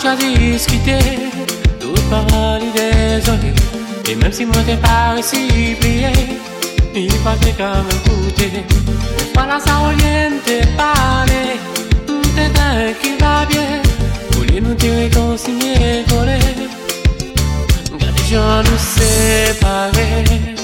chwa diskite Tout parol li dezole E menm si mwen te pare si pliye Ni pa te kamen koute Fwa la sa ou liye mte pale Mte ten ki va bie Ou liye nou te rekonsinye kore Gade jan nou separe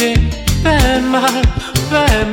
Pour nous lever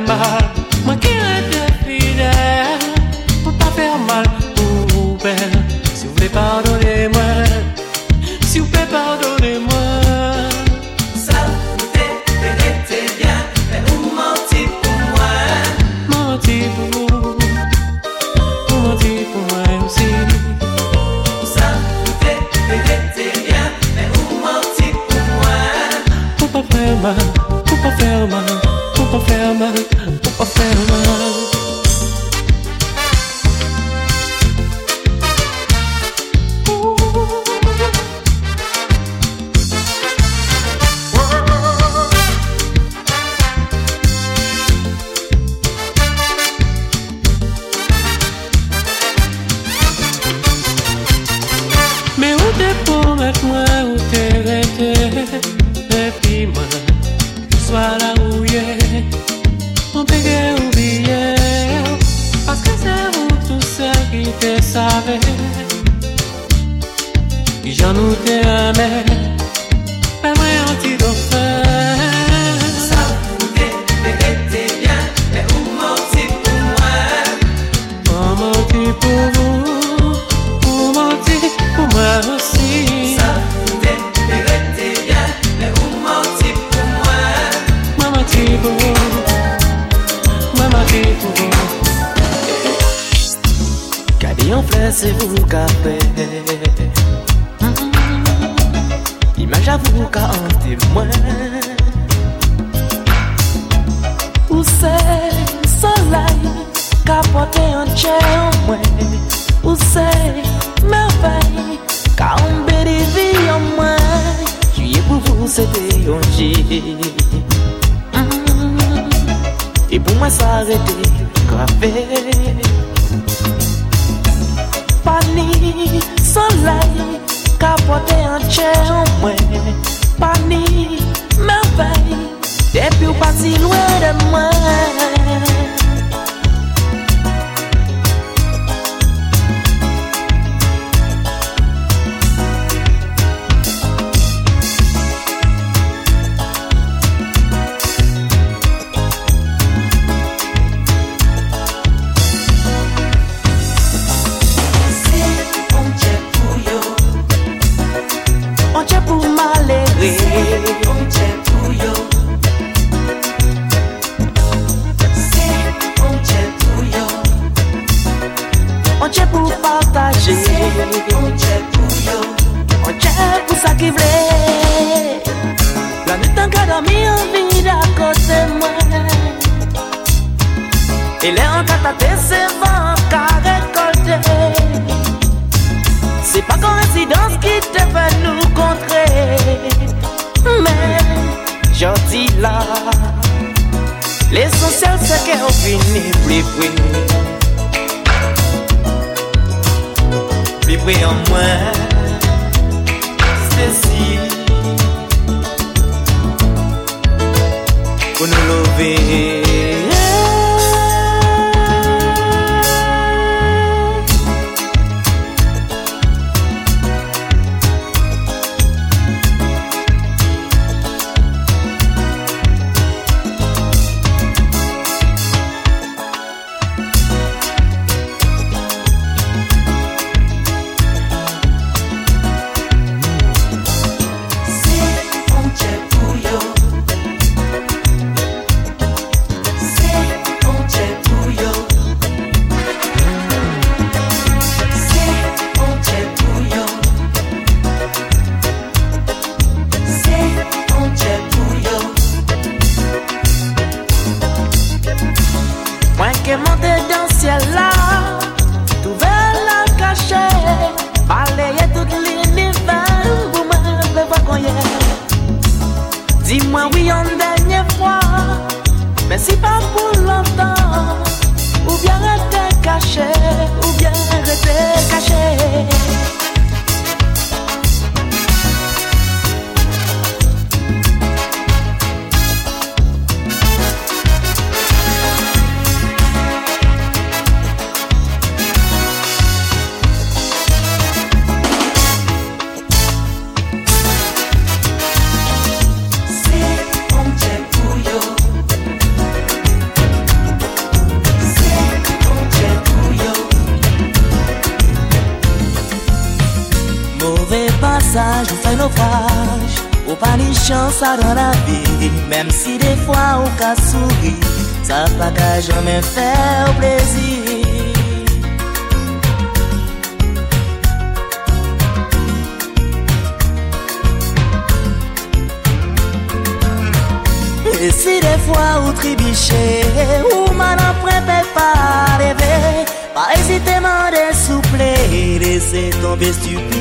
Lese tombe stupidite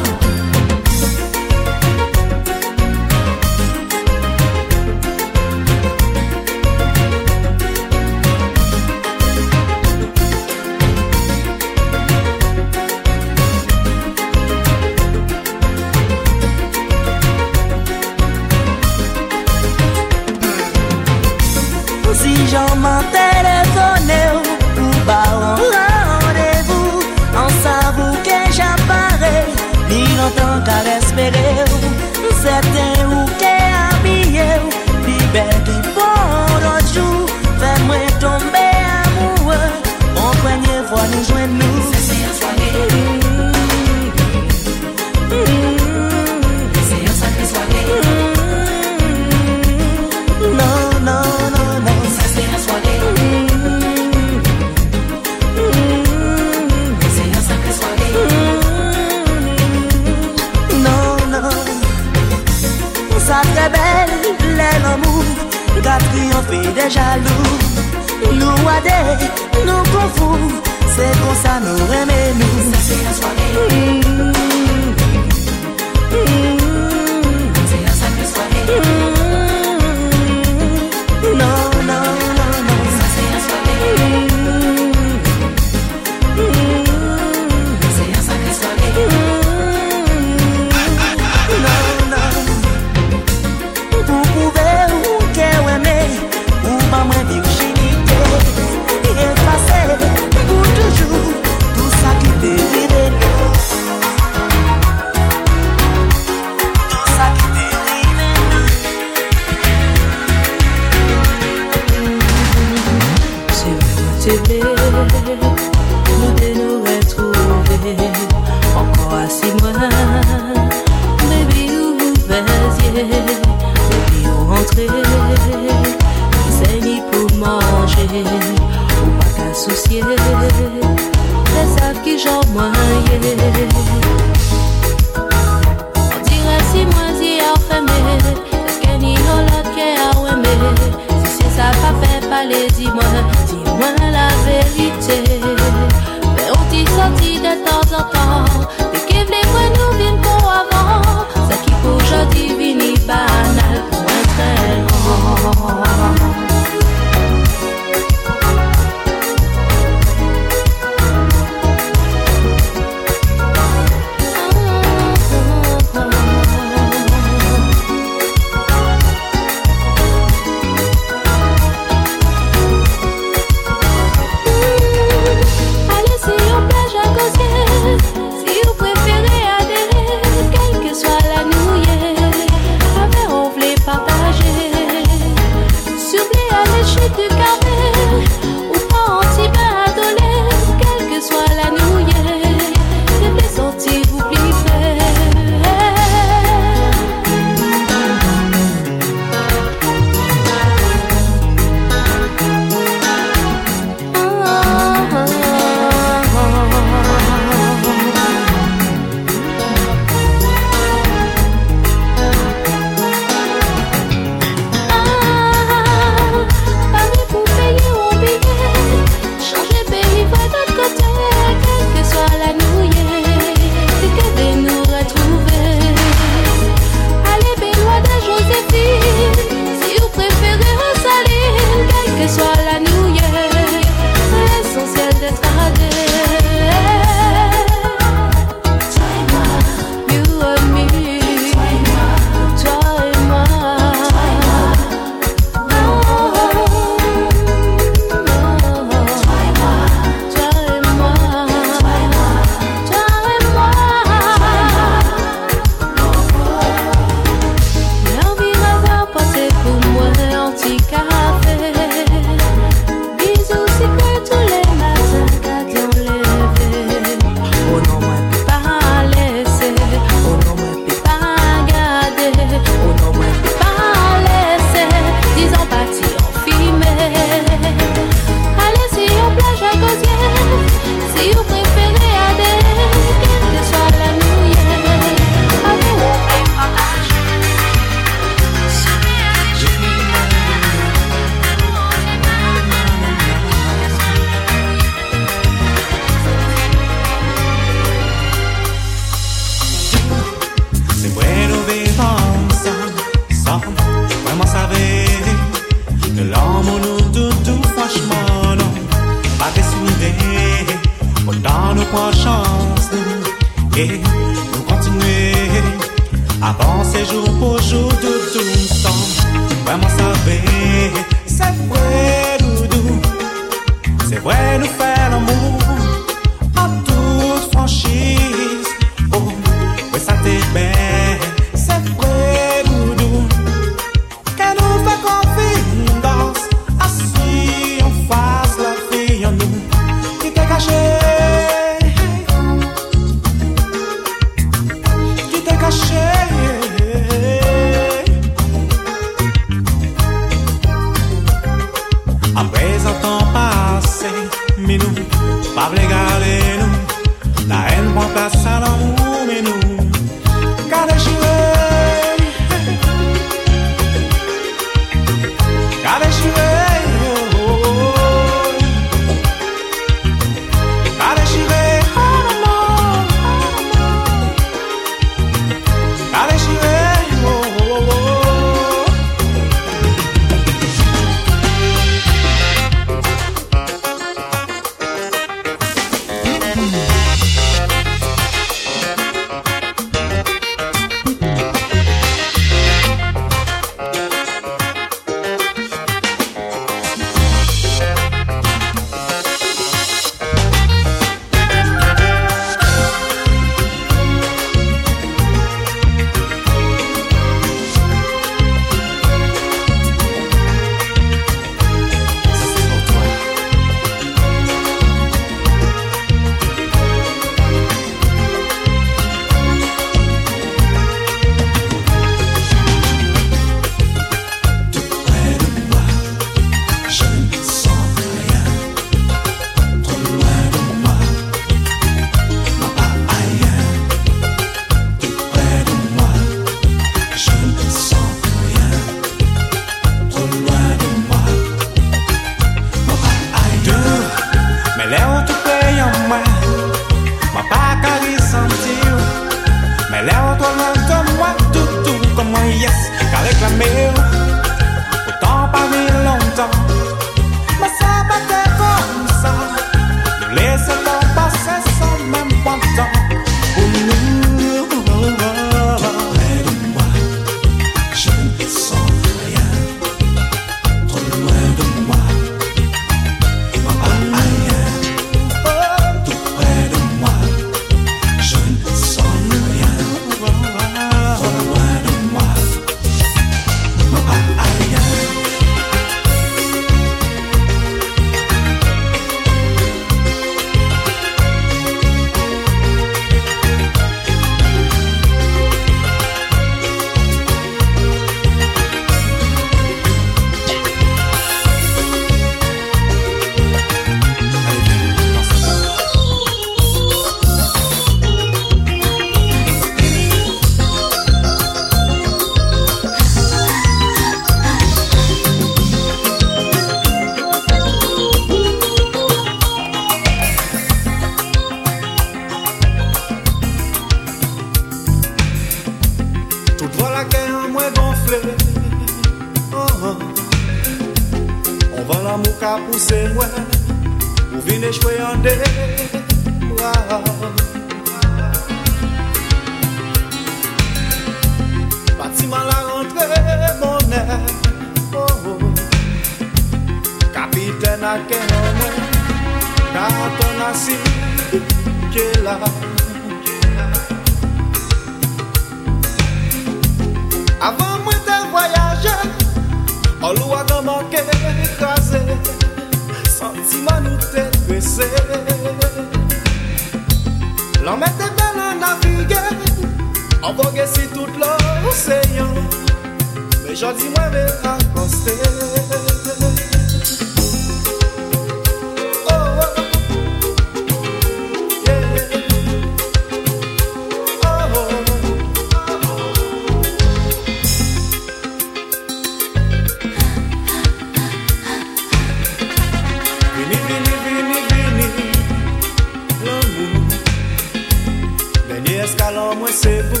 eskalan mwen sebou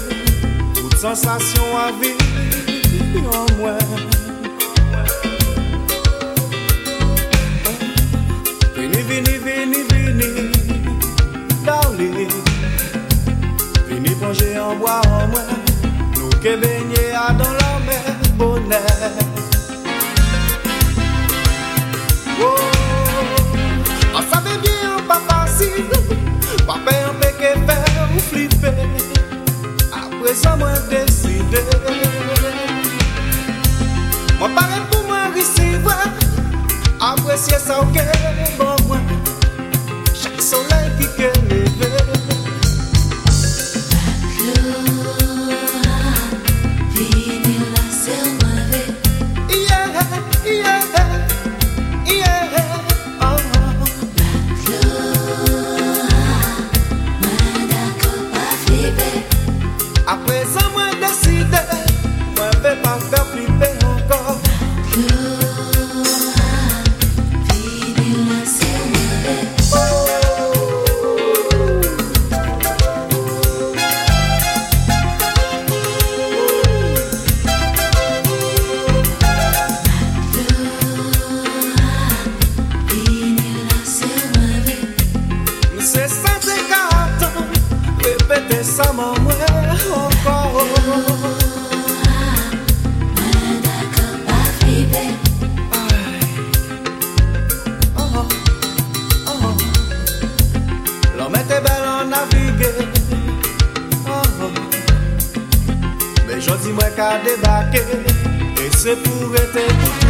Tout sensasyon avi Yon mwen Vini, vini, vini, vini Daouli Vini plonje an boa an mwen Nou ke benye a dan la men bonè Oh fe Apre sa mwen deside Mwen pare pou mwen risive Apre siye sa ouke bon mwen Se pou ete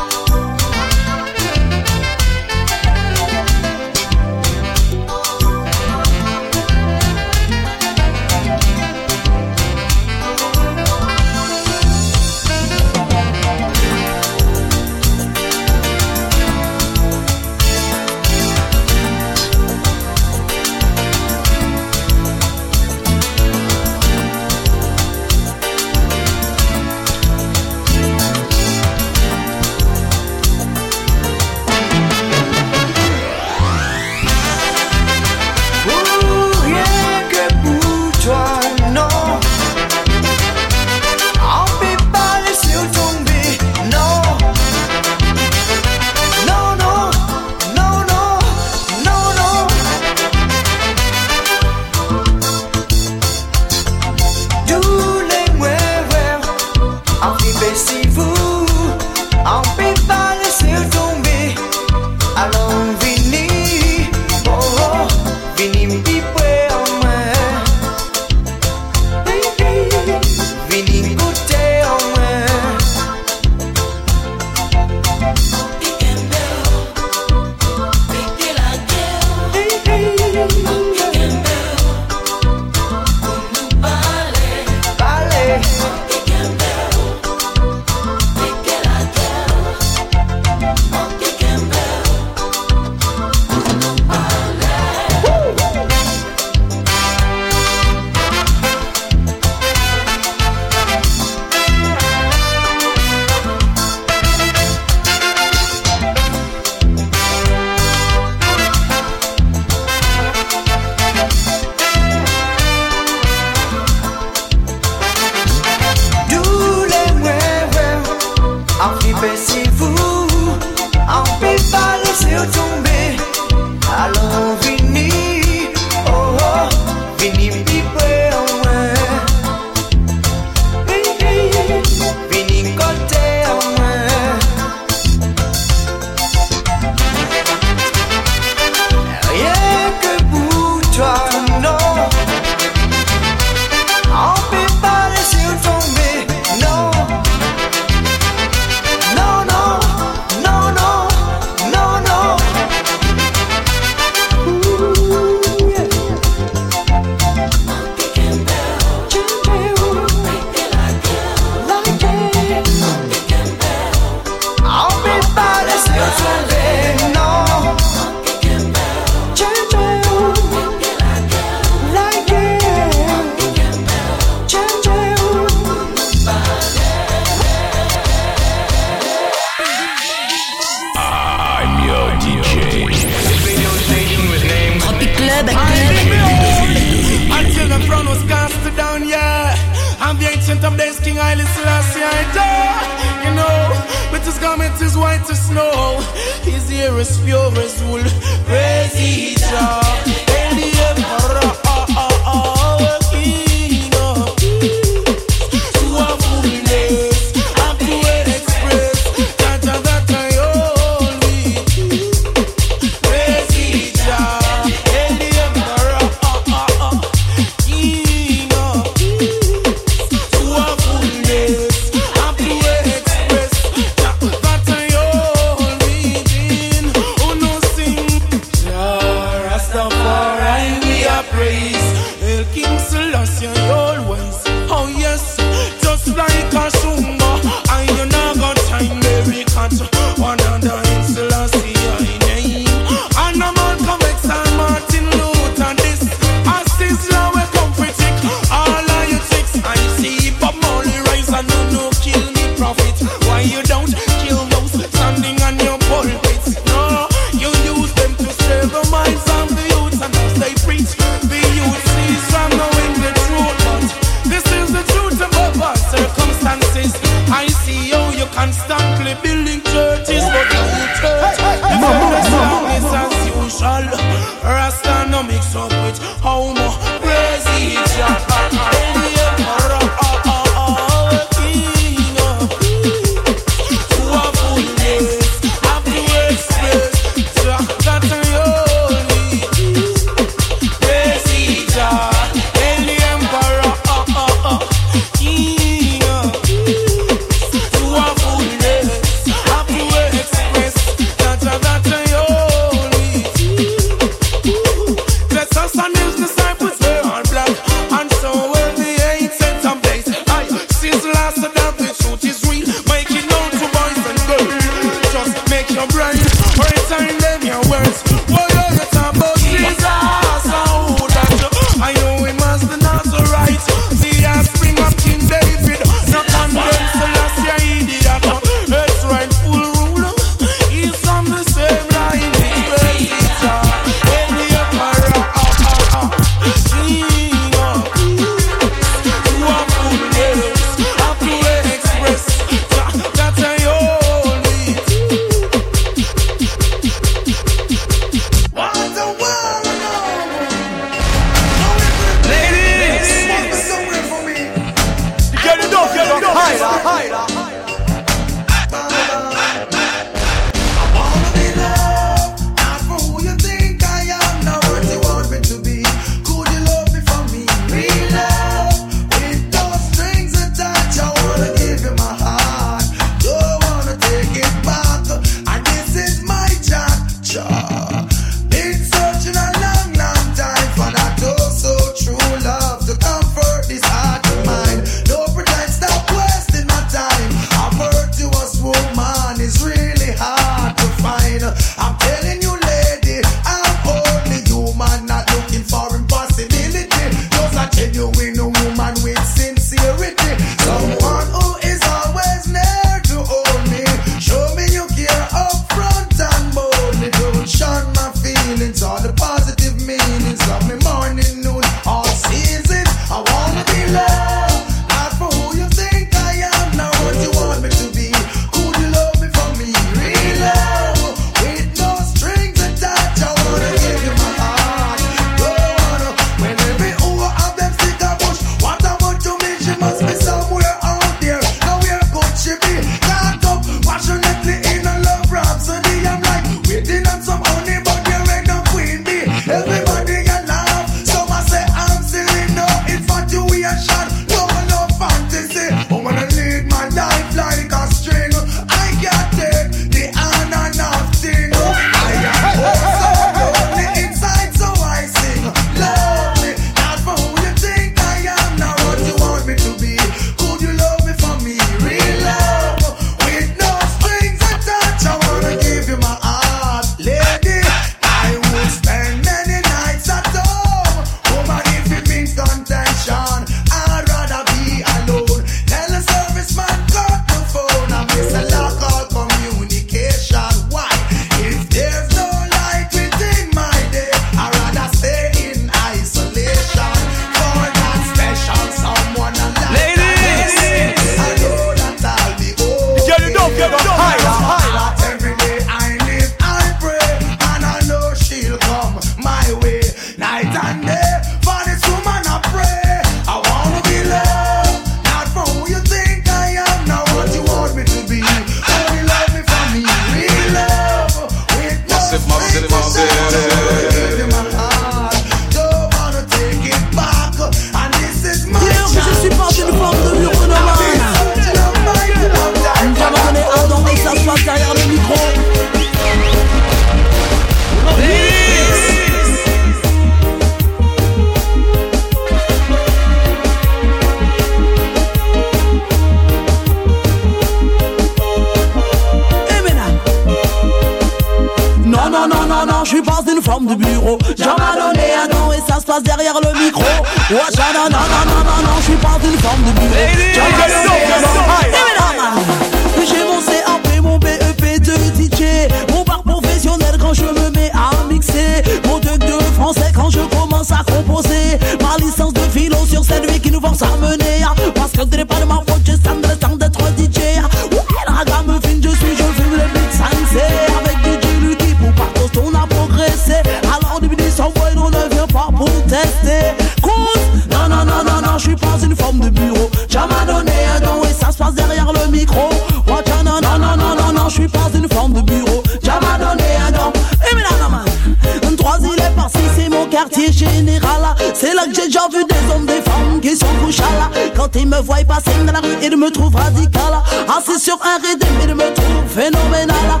J'ai déjà vu des hommes, des femmes qui sont couchés là. Quand ils me voient passer dans la rue, ils me trouvent radical. Ah, Assis sur un rédé, ils me trouvent phénoménal.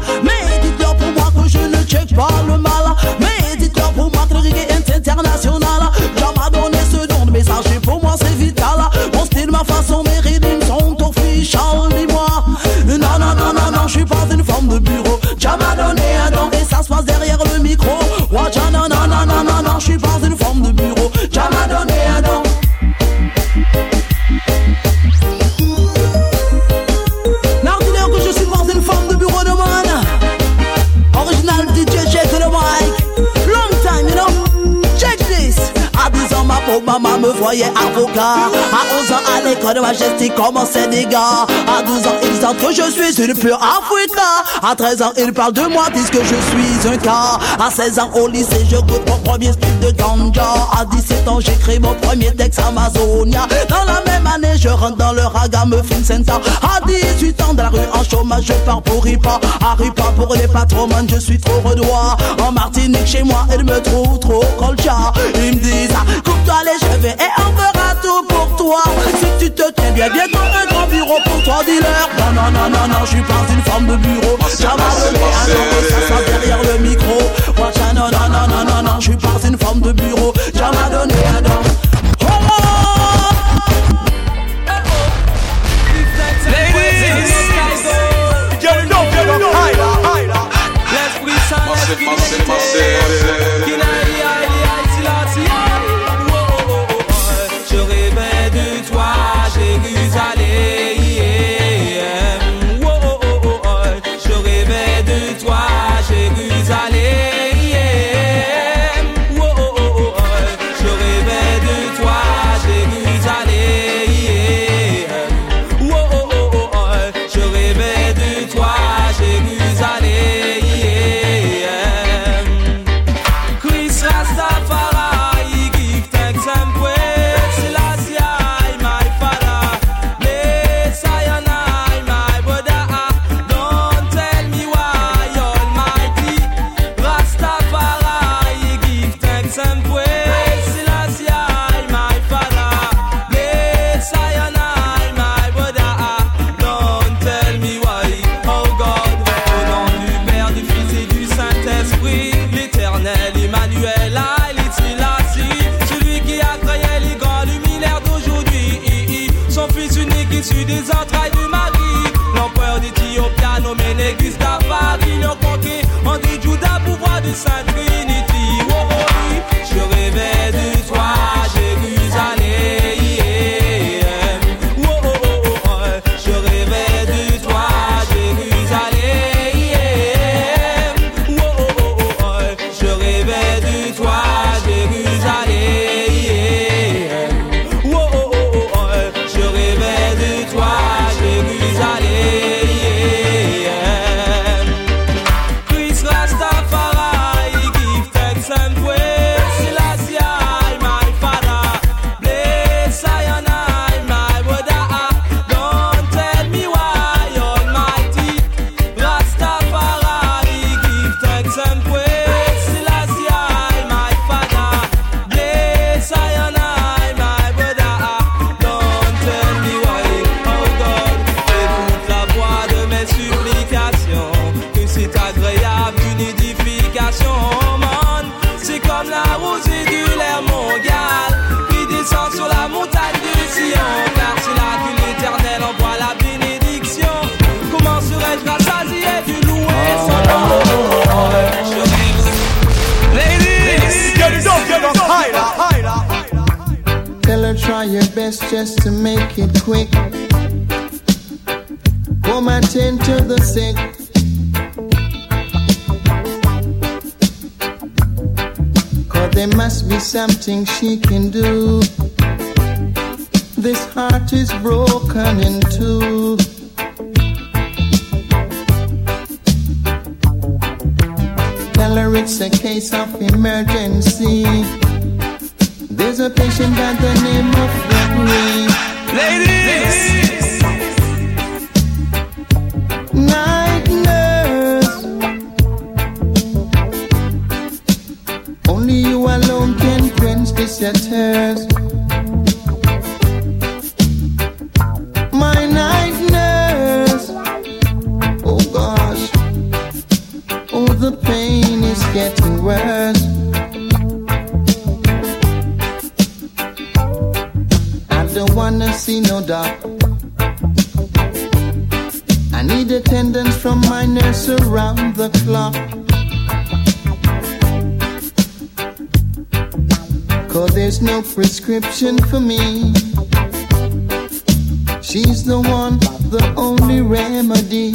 le voyais avocat. À 11 à l'école majestique comment c'est des gars. À 12 ans ils sentent que je suis une pure africa. À 13 ans ils parlent de moi disent que je suis un cas. À 16 ans au lycée je goûte mon premier slip de ganja. À 17 ans j'écris mon premier texte Amazonia. Dans la même année je rentre dans le ragamuffin center À 18 ans dans la rue en chômage je pars pour Ripa. À Ripa pour les patrons je suis trop redois. En Martinique chez moi ils me trouvent trop colcha. Ils me disent coupe-toi les cheveux et on fera tout pour toi. Si tu te tiens bien, viens dans un grand bureau pour toi, dealer. Non, non, non, non, non, je suis pas une forme de bureau. Un derrière le micro. Non, non, non, non, non, non, je suis pas une forme de bureau. Donné un. Oh, oh, oh. Ladies, you know, you know, Let's freestyle, let's freestyle. Be something she Cause there's no prescription for me. She's the one, the only remedy.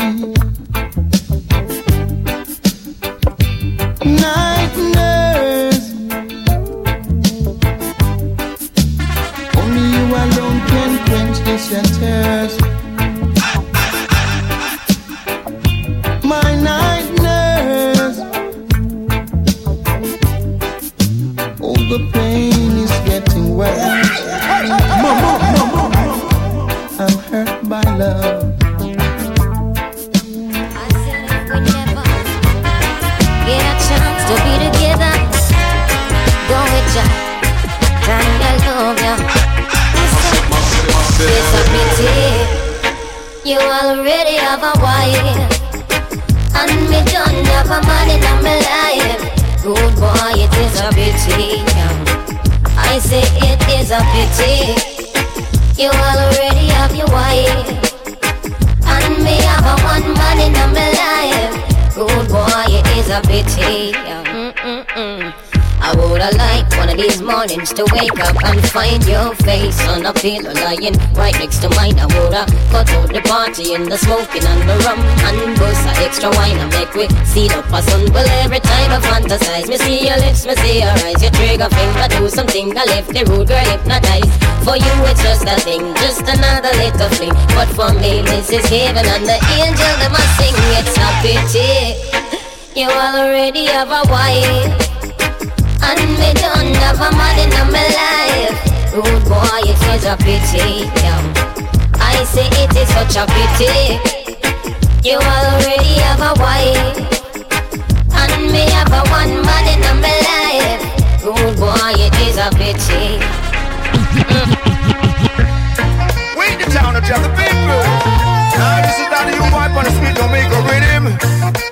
Find your face on a pillow lying right next to mine. I woulda cut out the party and the smoking and the rum and bust a extra wine and make we see the sun. Well, every time I fantasize, me see your lips, me see your eyes, your trigger finger do something I left the rude girl hypnotized. For you, it's just a thing, just another little thing. But for me, this is heaven and the angel that must sing. It's a pity you already have a wife. And me don't have a man in my life Rude boy, it is a pity yeah. I say it is such a pity You already have a wife And me have a one man in my life Rude boy, it is a pity Wait the town of the people. Now this is that you wipe on the street, don't make a rhythm.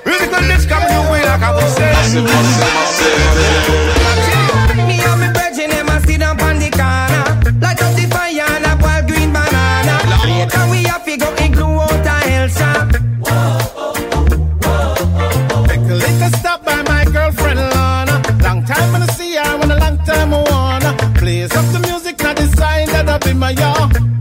Musical lips coming your way like I was saying. That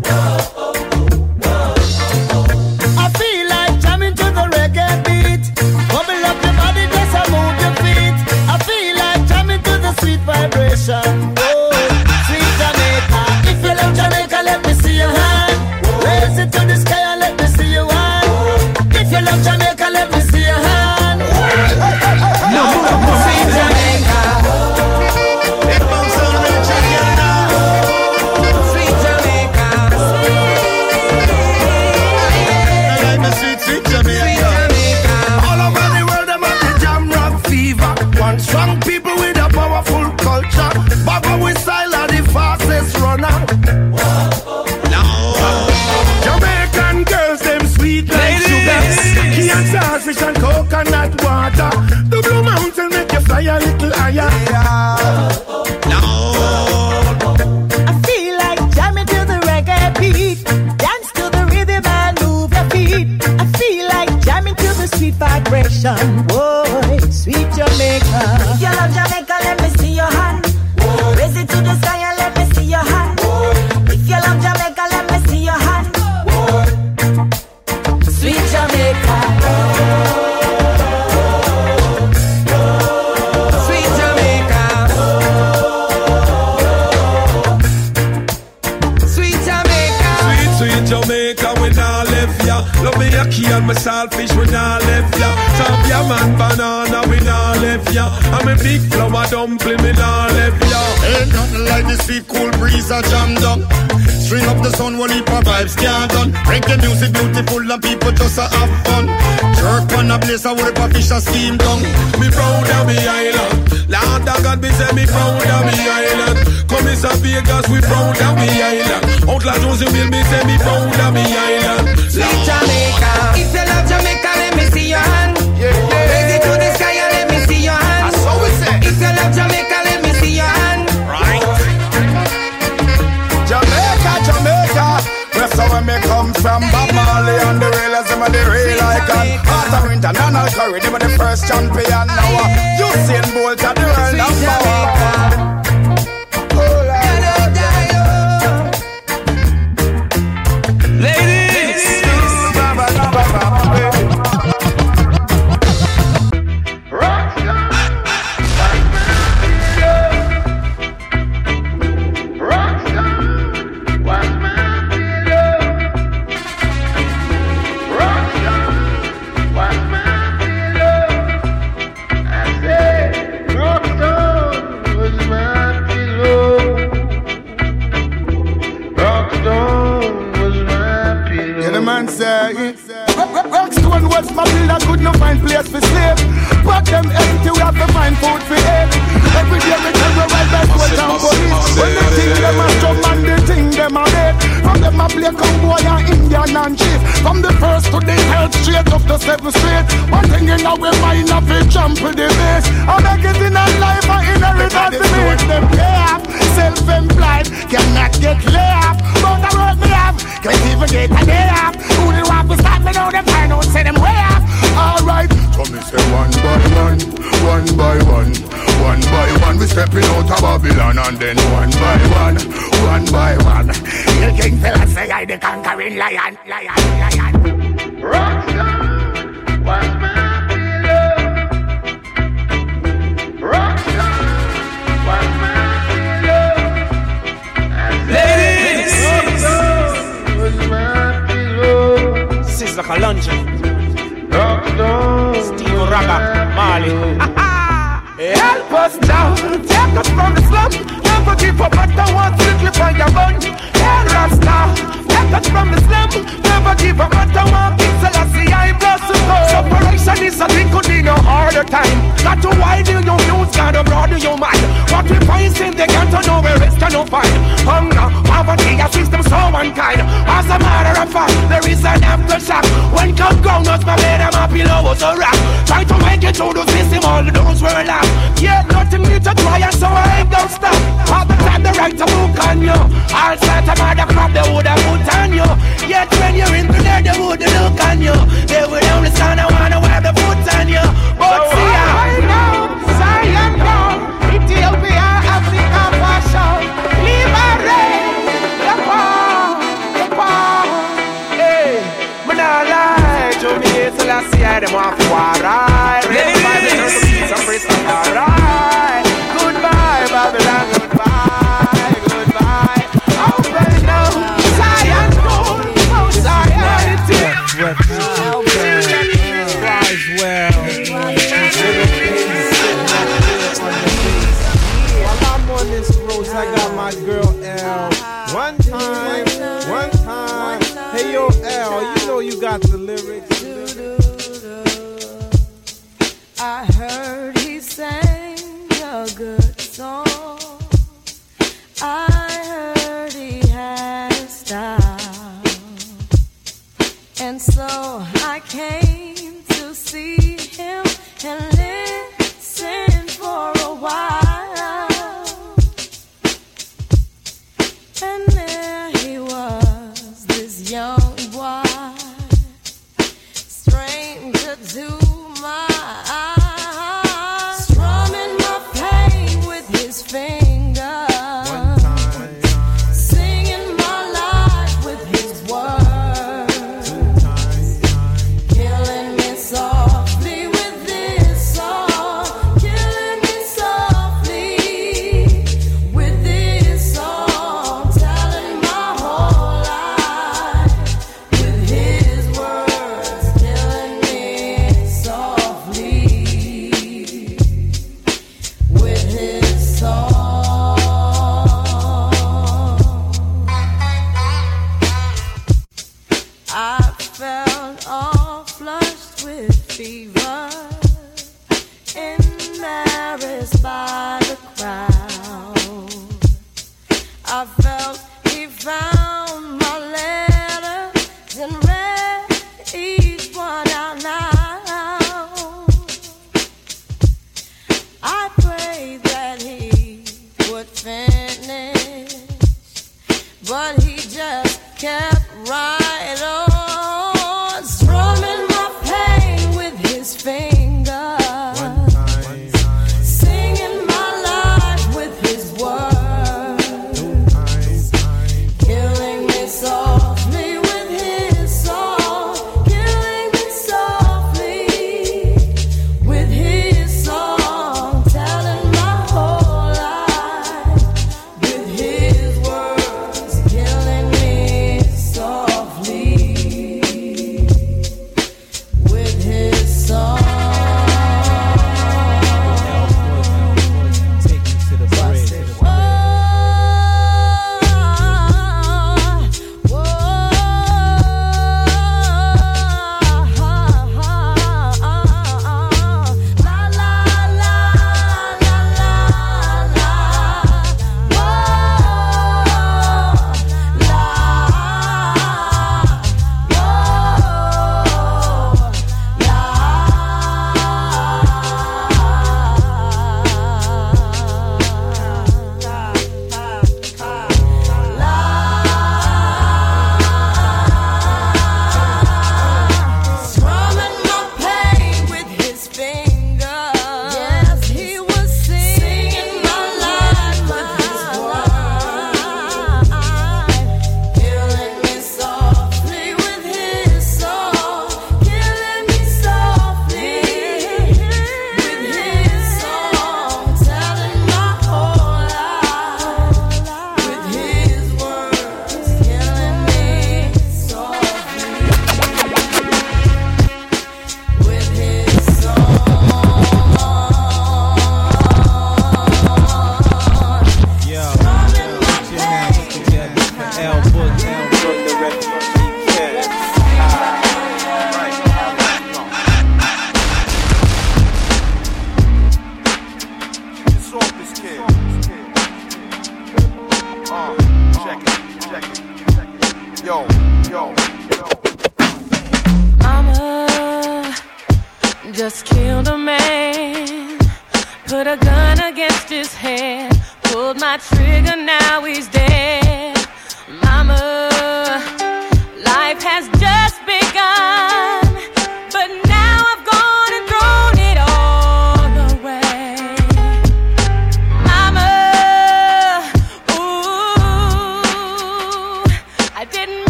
vibration. Whoa, sweet Jamaica. If you love Jamaica, let me see your hand. Raise it to the sky and let me see your hand. My saltfish, we not left ya. Ya man banana, we not left ya. I'm a big flower dumpling, we not left ya. Ain't nothing like the sweet cool breeze a jam down. String up the sun, one heap of vibes can't done. Reggae music beautiful and people just a have fun. Jerk on a place, I would a fish a steam down. Me proud of me island. Lord of God, me say me proud of me island. Come is a Vegas, we proud of me island. Jones, you will me say me proud of me island. Sweet Jamaica. If you love Jamaica, let me see your hand. Raise it to the sky and let me see your hand. If you love Jamaica, where me come from. Bob Marley and the real them are the real icon. Heart of international curry, they were the first champion. Now uh, Usain Bolt are the world number one. Was my pillar, could not find place for sleep. But them empty, we have to find food for eat. Every day we terrorize by squad and police. When they think them a strong man, they think them a dead. From them a play cowboy and Indian and chief. From the first to the health straight up the seventh street. One thing in our mind, of it jump to the base. I make it in a life, I inherit that to me. Them pay off, self-employed, cannot get laid off. But I work me have, can't even get a day off. Who the to stop me now, them find out, say them way off. Alright, me say one by one, one by one, one by one. We stepping out of Babylon and then one by one, one by one. You king fella say I the conquering lion, lion, lion. Rockstar, what's my Sizzla Kalonji Steve Raga Mali Help us now, take us from the slum. Never give up, but I want to clip on your bun. Help us now, us from the slum. Never give but I want King Selassie, I bless you go. Separation is a thing, could be no harder time. Got to widen your views, gotta broaden your mind. What we find in the ghetto, nowhere else can you find. Hunger, poverty, a system so unkind. As a matter of fact, there is an aftershock. When come us my bed, I'm happy, low was a rap. Try to make it through the system, all the doors were locked. Yeah, nothing need to try, and so I ain't gonna stop. All the time, the right to book on you. All sorts of other crap they would have put on you. Yet when you're in there, they would look on you.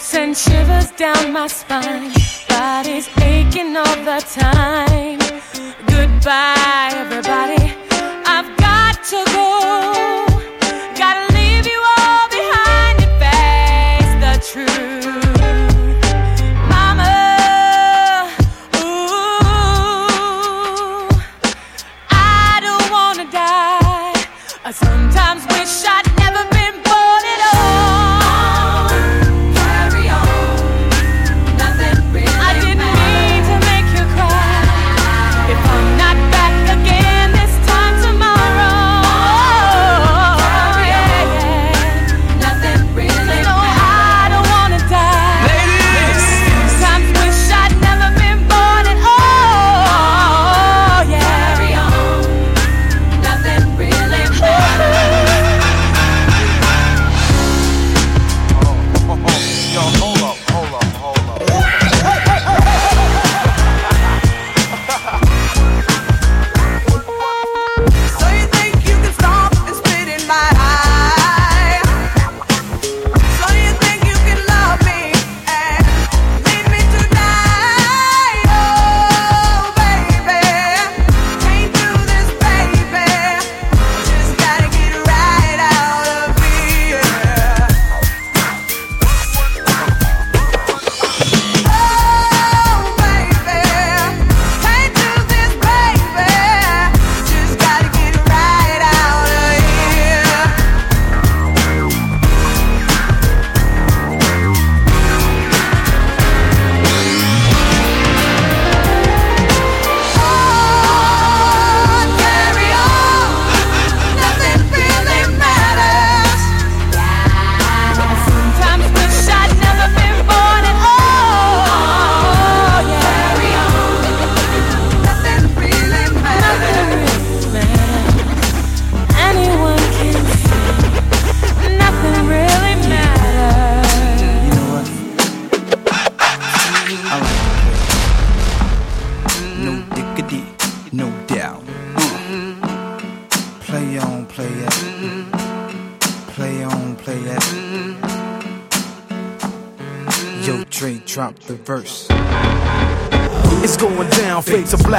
send shivers down my spine. Body's aching all the time. Goodbye, everybody. I've got to go.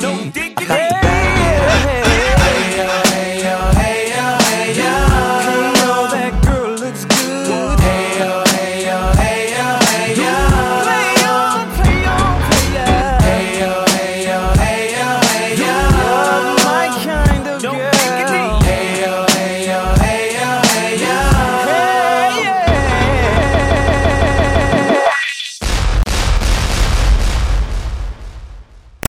diggity, no diggity.